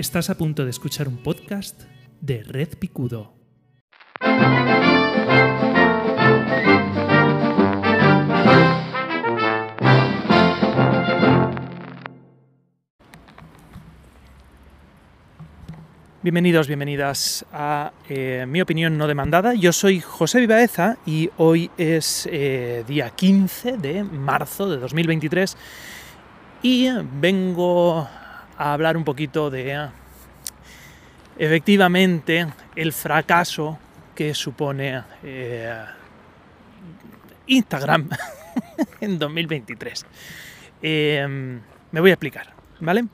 Estás a punto de escuchar un podcast de Red Picudo. Bienvenidos, bienvenidas a eh, mi opinión no demandada. Yo soy José Vivaeza y hoy es eh, día 15 de marzo de 2023 y vengo a hablar un poquito de efectivamente el fracaso que supone eh, Instagram en 2023. me voy a explicar, ¿vale?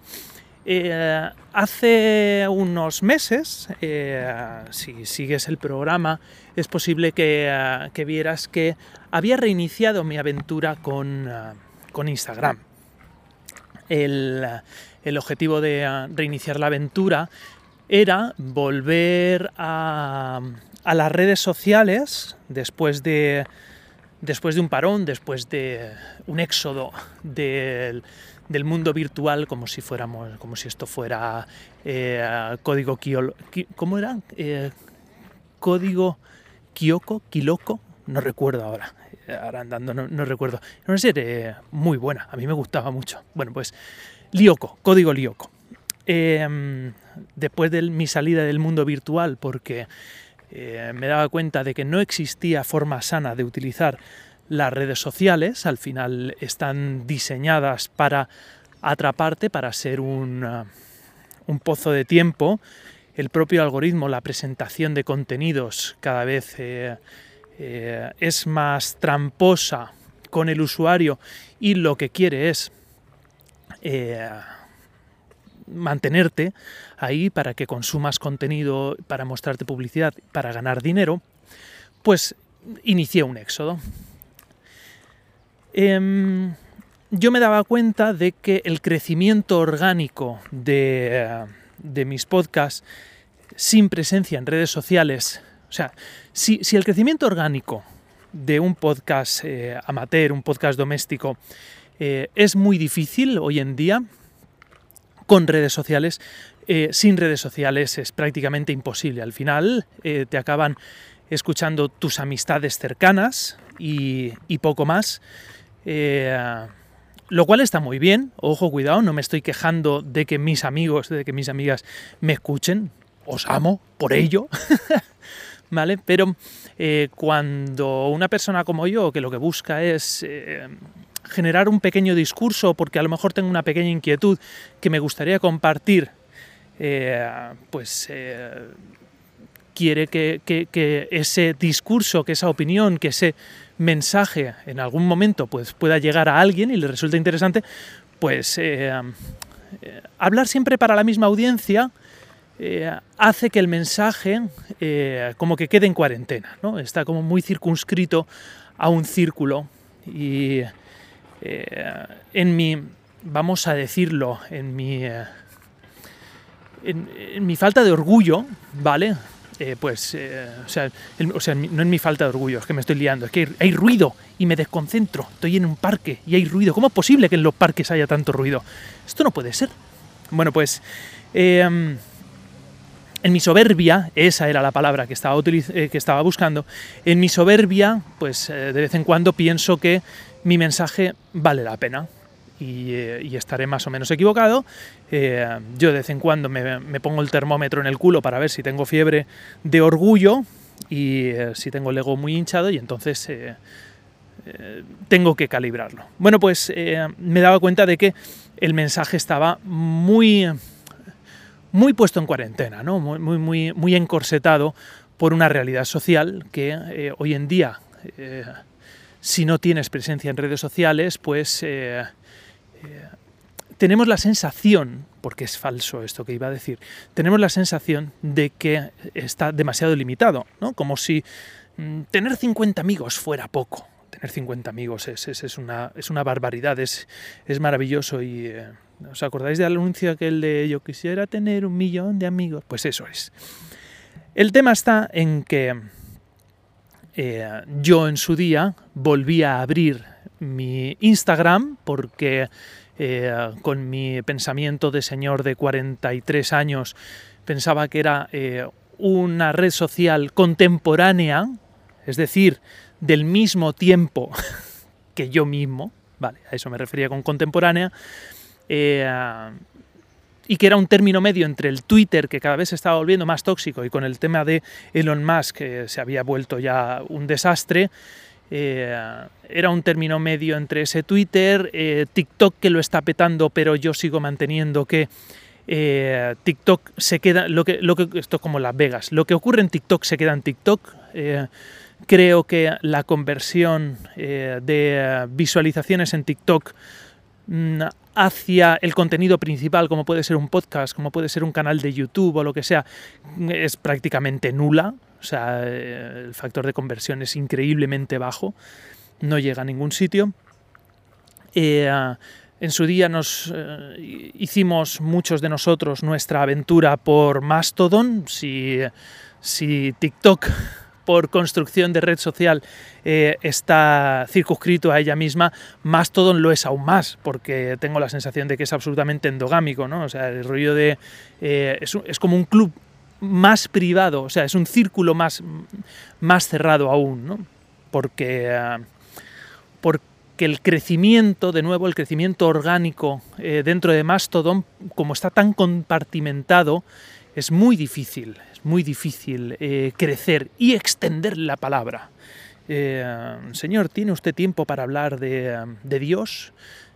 Eh, hace unos meses, eh, si sigues el programa, es posible que, eh, vieras que había reiniciado mi aventura con, Instagram. El, objetivo de reiniciar la aventura era volver a, a las redes sociales después de, después de un parón, después de un éxodo del del mundo virtual como si fuéramos, como si esto fuera eh, código Kiolo, ¿cómo era? Eh, código Kyoko, Kiloko, no recuerdo ahora, ahora andando no, recuerdo. Era una serie muy buena, a mí me gustaba mucho. Bueno, pues Lyoko, código Lyoko. Em, después de mi salida del mundo virtual, porque eh, me daba cuenta de que no existía forma sana de utilizar las redes sociales al final están diseñadas para atraparte, para ser un, uh, un pozo de tiempo. El propio algoritmo, la presentación de contenidos cada vez eh, eh, es más tramposa con el usuario y lo que quiere es eh, mantenerte ahí para que consumas contenido, para mostrarte publicidad, para ganar dinero, pues inicié un éxodo. Em, yo me daba cuenta de que el crecimiento orgánico de, mis podcasts sin presencia en redes sociales, o sea, si, el crecimiento orgánico de un podcast eh, amateur, un podcast doméstico, eh, es muy difícil hoy en día, con redes sociales, eh, sin redes sociales es prácticamente imposible. Al final te acaban escuchando tus amistades cercanas y poco más. Lo cual está muy bien, ojo, cuidado, no me estoy quejando de que mis amigos, de que mis amigas me escuchen, os amo por ello, ¿vale? Pero eh, cuando una persona como yo, que lo que busca es eh, generar un pequeño discurso, porque a lo mejor tengo una pequeña inquietud que me gustaría compartir, pues quiere que, ese discurso, que esa opinión, que ese mensaje en algún momento pues, pueda llegar a alguien y le resulta interesante, pues eh, eh, hablar siempre para la misma audiencia eh, hace que el mensaje como que quede en cuarentena, ¿no? está como muy circunscrito a un círculo y en mi, vamos a decirlo, en mi... en mi falta de orgullo, ¿vale? Eh, pues, eh, o, sea, no es mi falta de orgullo, es que me estoy liando, es que hay, ruido y me desconcentro. Estoy en un parque y hay ruido. ¿Cómo es posible que en los parques haya tanto ruido? Esto no puede ser. Bueno, pues en mi soberbia, esa era la palabra que estaba, eh, que estaba buscando, en mi soberbia, pues de vez en cuando pienso que mi mensaje vale la pena. Eh, y, estaré más o menos equivocado. Eh, yo de vez en cuando me, pongo el termómetro en el culo para ver si tengo fiebre de orgullo y eh, si tengo el ego muy hinchado y entonces tengo que calibrarlo. Bueno, pues me daba cuenta de que el mensaje estaba muy, muy puesto en cuarentena, ¿no? muy, muy, muy encorsetado por una realidad social que hoy en día, si no tienes presencia en redes sociales, pues tenemos la sensación, porque es falso esto que iba a decir, tenemos la sensación de que está demasiado limitado, ¿no? Como si mm, tener 50 amigos fuera poco. Tener 50 amigos es, es, una, es una, barbaridad, es maravilloso y... ¿Os acordáis del anuncio aquel de yo quisiera tener un millón de amigos? Pues eso es. El tema está en que eh, yo en su día volví a abrir mi Instagram porque eh, con mi pensamiento de señor de 43 años pensaba que era eh, una red social contemporánea, es decir, del mismo tiempo que yo mismo, vale, a eso me refería con contemporánea, eh, y que era un término medio entre el Twitter, que cada vez se estaba volviendo más tóxico, y con el tema de Elon Musk, que se había vuelto ya un desastre, eh, era un término medio entre ese Twitter, eh, TikTok que lo está petando, pero yo sigo manteniendo que TikTok se queda, lo que, esto es como Las Vegas, lo que ocurre en TikTok se queda en TikTok. creo que la conversión de visualizaciones en TikTok hacia el contenido principal, como puede ser un podcast, como puede ser un canal de YouTube o lo que sea, es prácticamente nula. O sea, eh, el factor de conversión es increíblemente bajo, no llega a ningún sitio. Eh, en su día nos eh, hicimos muchos de nosotros nuestra aventura por Mastodon. Si, si TikTok por construcción de red social está circunscrito a ella misma, Mastodon lo es aún más, porque tengo la sensación de que es absolutamente endogámico, ¿no? O sea, el rollo de... es, es, como un club más privado, o sea, es un círculo más, más cerrado aún, ¿no? Porque, eh, porque el crecimiento, de nuevo, el crecimiento orgánico eh, dentro de Mastodon, como está tan compartimentado, es muy difícil, muy difícil eh, crecer y extender la palabra. señor, ¿tiene usted tiempo para hablar de, de Dios?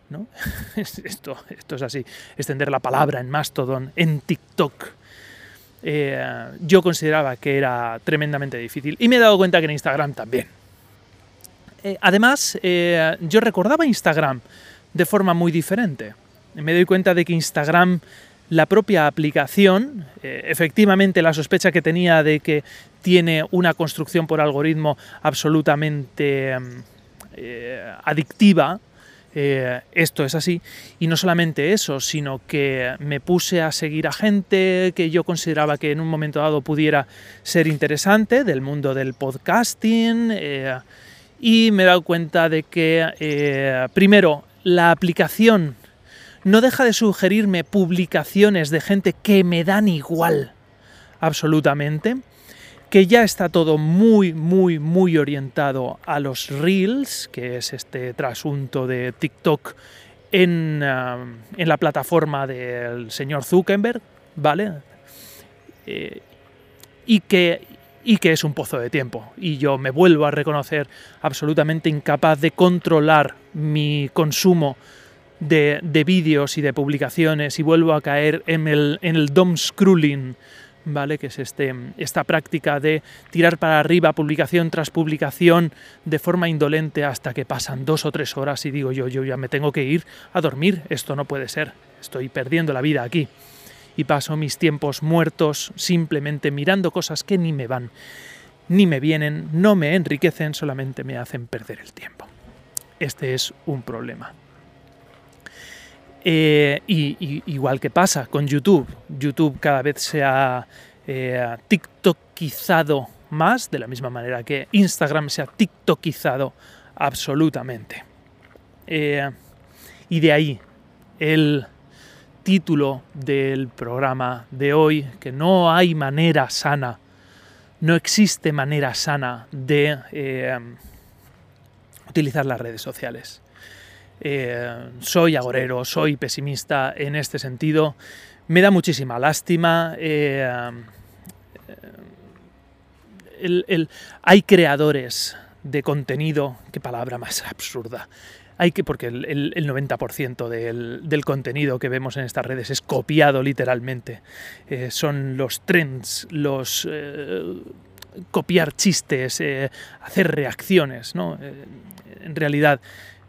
¿No? esto, esto es así, extender la palabra en Mastodon, en TikTok, eh, yo consideraba que era tremendamente difícil. Y me he dado cuenta que en Instagram también. Eh, además, eh, yo recordaba Instagram de forma muy diferente. Me doy cuenta de que Instagram, la propia aplicación, efectivamente la sospecha que tenía de que tiene una construcción por algoritmo absolutamente adictiva, eh, esto es así. Y no solamente eso, sino que me puse a seguir a gente que yo consideraba que en un momento dado pudiera ser interesante del mundo del podcasting. Eh, y me he dado cuenta de que, eh, primero, la aplicación no deja de sugerirme publicaciones de gente que me dan igual, absolutamente que ya está todo muy, muy, muy orientado a los reels, que es este trasunto de TikTok en, ah, en la plataforma del señor Zuckerberg, ¿vale? Eh, y, que, y que es un pozo de tiempo. Y yo me vuelvo a reconocer absolutamente incapaz de controlar mi consumo de, de vídeos y de publicaciones y vuelvo a caer en el, en el dom scrolling ¿vale? que es este, esta práctica de tirar para arriba publicación tras publicación de forma indolente hasta que pasan dos o tres horas y digo yo, yo ya me tengo que ir a dormir, esto no puede ser, estoy perdiendo la vida aquí. Y paso mis tiempos muertos simplemente mirando cosas que ni me van, ni me vienen, no me enriquecen, solamente me hacen perder el tiempo. Este es un problema. Eh, y, igual que pasa con YouTube, YouTube cada vez se ha eh, TikTokizado más, de la misma manera que Instagram se ha TikTokizado absolutamente. Eh, y de ahí el título del programa de hoy, que no hay manera sana, no existe manera sana de utilizar las redes sociales. Eh, soy agorero, soy pesimista en este sentido. Me da muchísima lástima. Eh, hay creadores de contenido, qué palabra más absurda. Hay que, porque el, 90% del, contenido que vemos en estas redes es copiado literalmente. Eh, son los trends, los copiar chistes, hacer reacciones, ¿no? en realidad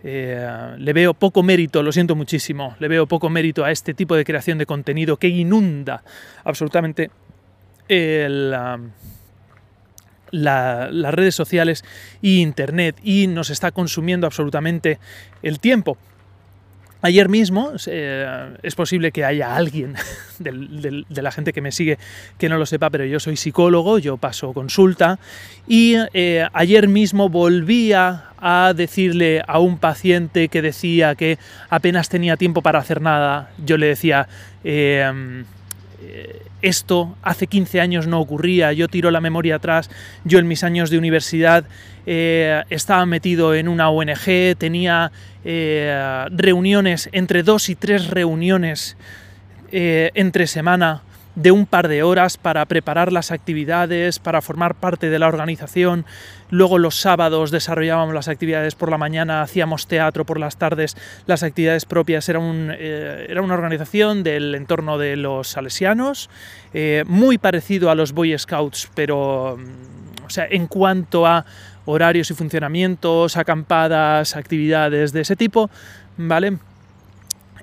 eh, le veo poco mérito, lo siento muchísimo, le veo poco mérito a este tipo de creación de contenido que inunda absolutamente las redes sociales e internet y nos está consumiendo absolutamente el tiempo. Ayer mismo, eh, es posible que haya alguien de la gente que me sigue que no lo sepa, pero yo soy psicólogo, yo paso consulta y eh, ayer mismo volvía a decirle a un paciente que decía que apenas tenía tiempo para hacer nada, yo le decía, eh, esto hace 15 años no ocurría, yo tiro la memoria atrás, yo en mis años de universidad eh, estaba metido en una ONG, tenía eh, reuniones, entre dos y tres reuniones eh, entre semana de un par de horas para preparar las actividades, para formar parte de la organización. Luego los sábados desarrollábamos las actividades por la mañana, hacíamos teatro por las tardes, las actividades propias. Era, un, eh, era una organización del entorno de los salesianos, eh, muy parecido a los Boy Scouts, pero mm, o sea, en cuanto a horarios y funcionamientos, acampadas, actividades de ese tipo, ¿vale?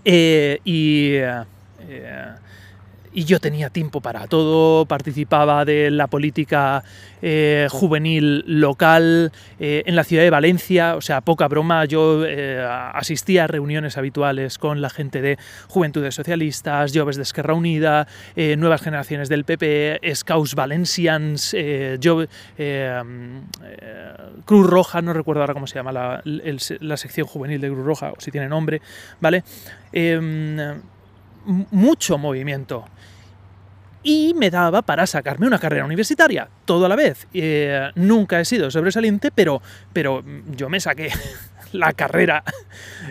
Eh, y y yo tenía tiempo para todo, participaba de la política eh, juvenil local eh, en la ciudad de Valencia, o sea, poca broma, yo eh, asistía a reuniones habituales con la gente de Juventudes Socialistas, Joves de Esquerra Unida, Nuevas Generaciones del PP, Scouts Valencians, Cruz Roja, no recuerdo ahora cómo se llama la, la, sección juvenil de Cruz Roja, o si tiene nombre, ¿vale? Mucho movimiento y me daba para sacarme una carrera universitaria, todo a la vez. Eh, nunca he sido sobresaliente, pero, pero yo me saqué la carrera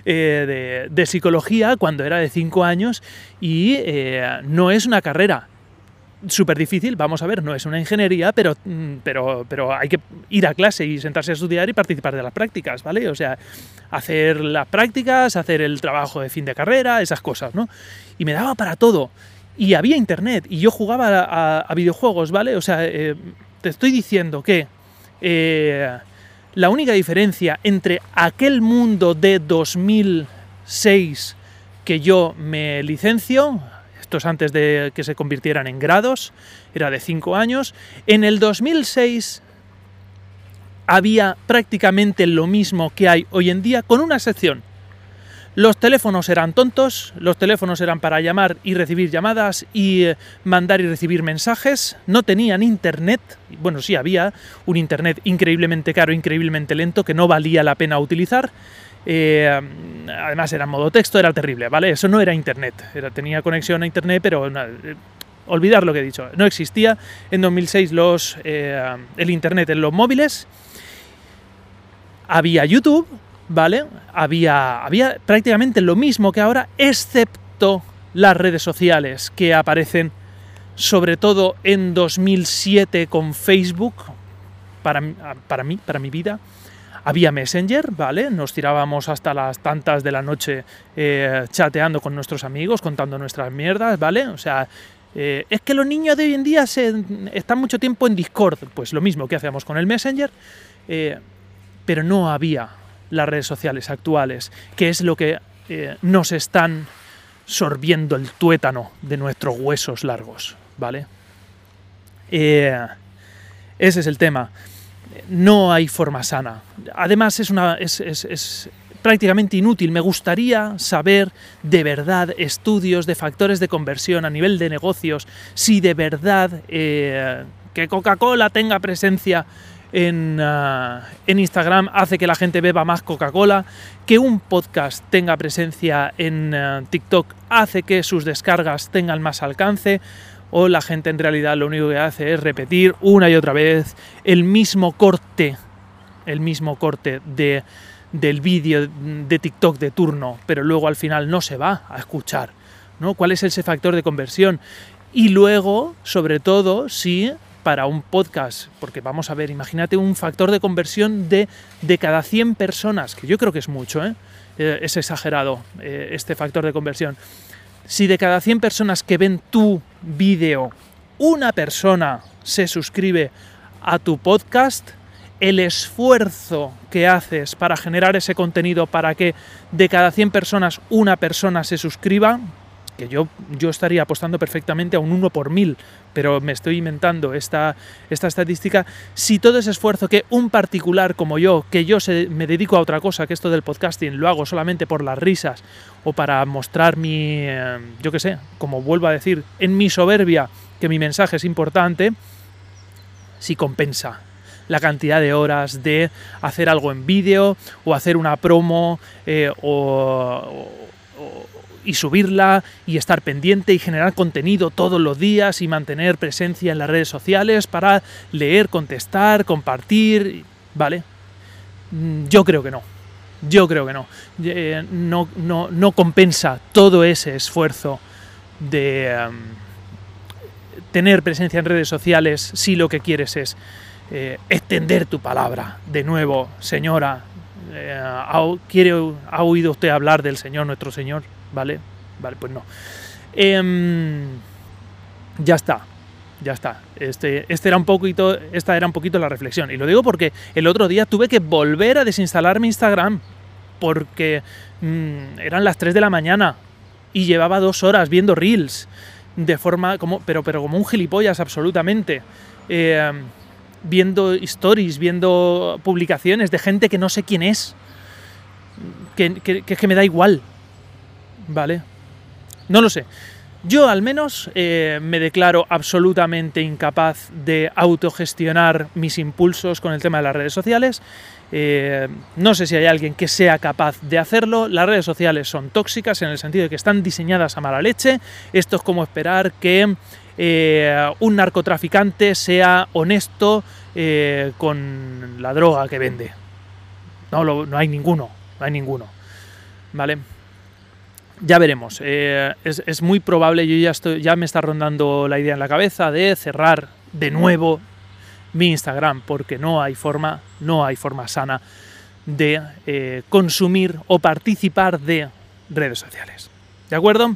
eh, de, psicología cuando era de 5 años y eh, no es una carrera súper difícil, vamos a ver, no es una ingeniería, pero, pero, pero hay que ir a clase y sentarse a estudiar y participar de las prácticas, ¿vale? O sea, hacer las prácticas, hacer el trabajo de fin de carrera, esas cosas, ¿no? Y me daba para todo y había internet y yo jugaba a, videojuegos, ¿vale? O sea, eh, te estoy diciendo que eh, la única diferencia entre aquel mundo de 2006 que yo me licencio, antes de que se convirtieran en grados, era de 5 años, en el 2006 había prácticamente lo mismo que hay hoy en día, con una excepción. Los teléfonos eran tontos, los teléfonos eran para llamar y recibir llamadas y eh, mandar y recibir mensajes, no tenían internet, bueno, sí había un internet increíblemente caro, increíblemente lento, que no valía la pena utilizar. Eh, además era modo texto, era terrible, ¿vale? Eso no era internet, tenía conexión a internet, pero eh, olvidar lo que he dicho, no existía en 2006 los, el internet en los móviles, había YouTube, ¿vale? Había, había prácticamente lo mismo que ahora, excepto las redes sociales que aparecen sobre todo en 2007 con Facebook, para, para mí, para mi vida. Había Messenger, ¿vale? Nos tirábamos hasta las tantas de la noche eh, chateando con nuestros amigos, contando nuestras mierdas, ¿vale? O sea, eh, es que los niños de hoy en día se, están mucho tiempo en Discord, pues lo mismo que hacíamos con el Messenger, eh, pero no había las redes sociales actuales, que es lo que nos están sorbiendo el tuétano de nuestros huesos largos, ¿vale? Ese es el tema. No hay forma sana. Además es, una, prácticamente inútil. Me gustaría saber de verdad estudios de factores de conversión a nivel de negocios, si de verdad eh, que Coca-Cola tenga presencia Ah, en, Instagram hace que la gente beba más Coca-Cola, que un podcast tenga presencia en ah, TikTok hace que sus descargas tengan más alcance, o la gente en realidad lo único que hace es repetir una y otra vez el mismo corte, el mismo corte de, del vídeo de TikTok de turno, pero luego al final no se va a escuchar. ¿no? ¿Cuál es ese factor de conversión? Y luego, sobre todo, si para un podcast, porque vamos a ver, imagínate un factor de conversión de, de cada 100 personas, que yo creo que es mucho, ¿eh? Eh, es exagerado eh, este factor de conversión. Si de cada 100 personas que ven tu vídeo, una persona se suscribe a tu podcast, el esfuerzo que haces para generar ese contenido para que de cada 100 personas una persona se suscriba, que yo, yo estaría apostando perfectamente a un 1 por mil, pero me estoy inventando esta, esta estadística, si todo ese esfuerzo que un particular como yo, que yo me dedico a otra cosa que esto del podcasting, lo hago solamente por las risas o para mostrar mi, eh, yo qué sé, como vuelvo a decir, en mi soberbia, que mi mensaje es importante, si compensa la cantidad de horas de hacer algo en vídeo o hacer una promo eh, o y subirla y estar pendiente y generar contenido todos los días y mantener presencia en las redes sociales para leer, contestar, compartir, ¿vale? Mm, yo creo que no. Yo creo que no. Eh, no, no, compensa todo ese esfuerzo de em, tener presencia en redes sociales si lo que quieres es eh, extender tu palabra. De nuevo, señora, eh, ¿ha oído usted hablar del Señor, nuestro Señor? ¿Vale? Vale, pues no. Em, ya está, ya está. Este, este era un poquito, esta era un poquito la reflexión. Y lo digo porque el otro día tuve que volver a desinstalar mi Instagram porque mm, eran las 3 de la mañana y llevaba dos horas viendo reels de forma como, pero, pero como un gilipollas absolutamente. Em, viendo stories, viendo publicaciones de gente que no sé quién es. Que, que, que me da igual. ¿Vale? No lo sé. Yo al menos eh, me declaro absolutamente incapaz de autogestionar mis impulsos con el tema de las redes sociales. Eh, no sé si hay alguien que sea capaz de hacerlo. Las redes sociales son tóxicas en el sentido de que están diseñadas a mala leche. Esto es como esperar que eh, un narcotraficante sea honesto con la droga que vende. No, no hay ninguno, no hay ninguno. ¿Vale? Ya veremos. Eh, es, muy probable, yo ya, estoy, ya me está rondando la idea en la cabeza de cerrar de nuevo mi Instagram, porque no hay forma, no hay forma sana de eh, consumir o participar de redes sociales. ¿De acuerdo?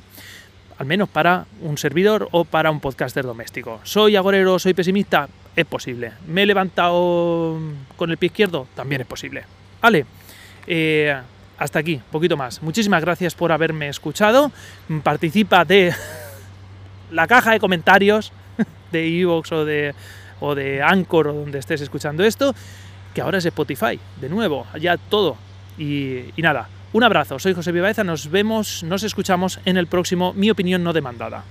Al menos para un servidor o para un podcaster doméstico. ¿Soy agorero, soy pesimista? Es posible. ¿Me he levantado con el pie izquierdo? También es posible. Vale. Eh, hasta aquí, poquito más. Muchísimas gracias por haberme escuchado. Participa de la caja de comentarios de Evox o de, o de Anchor o donde estés escuchando esto, que ahora es Spotify, de nuevo, ya todo. Y, y nada, un abrazo, soy José Vivaeza, nos vemos, nos escuchamos en el próximo Mi Opinión No Demandada.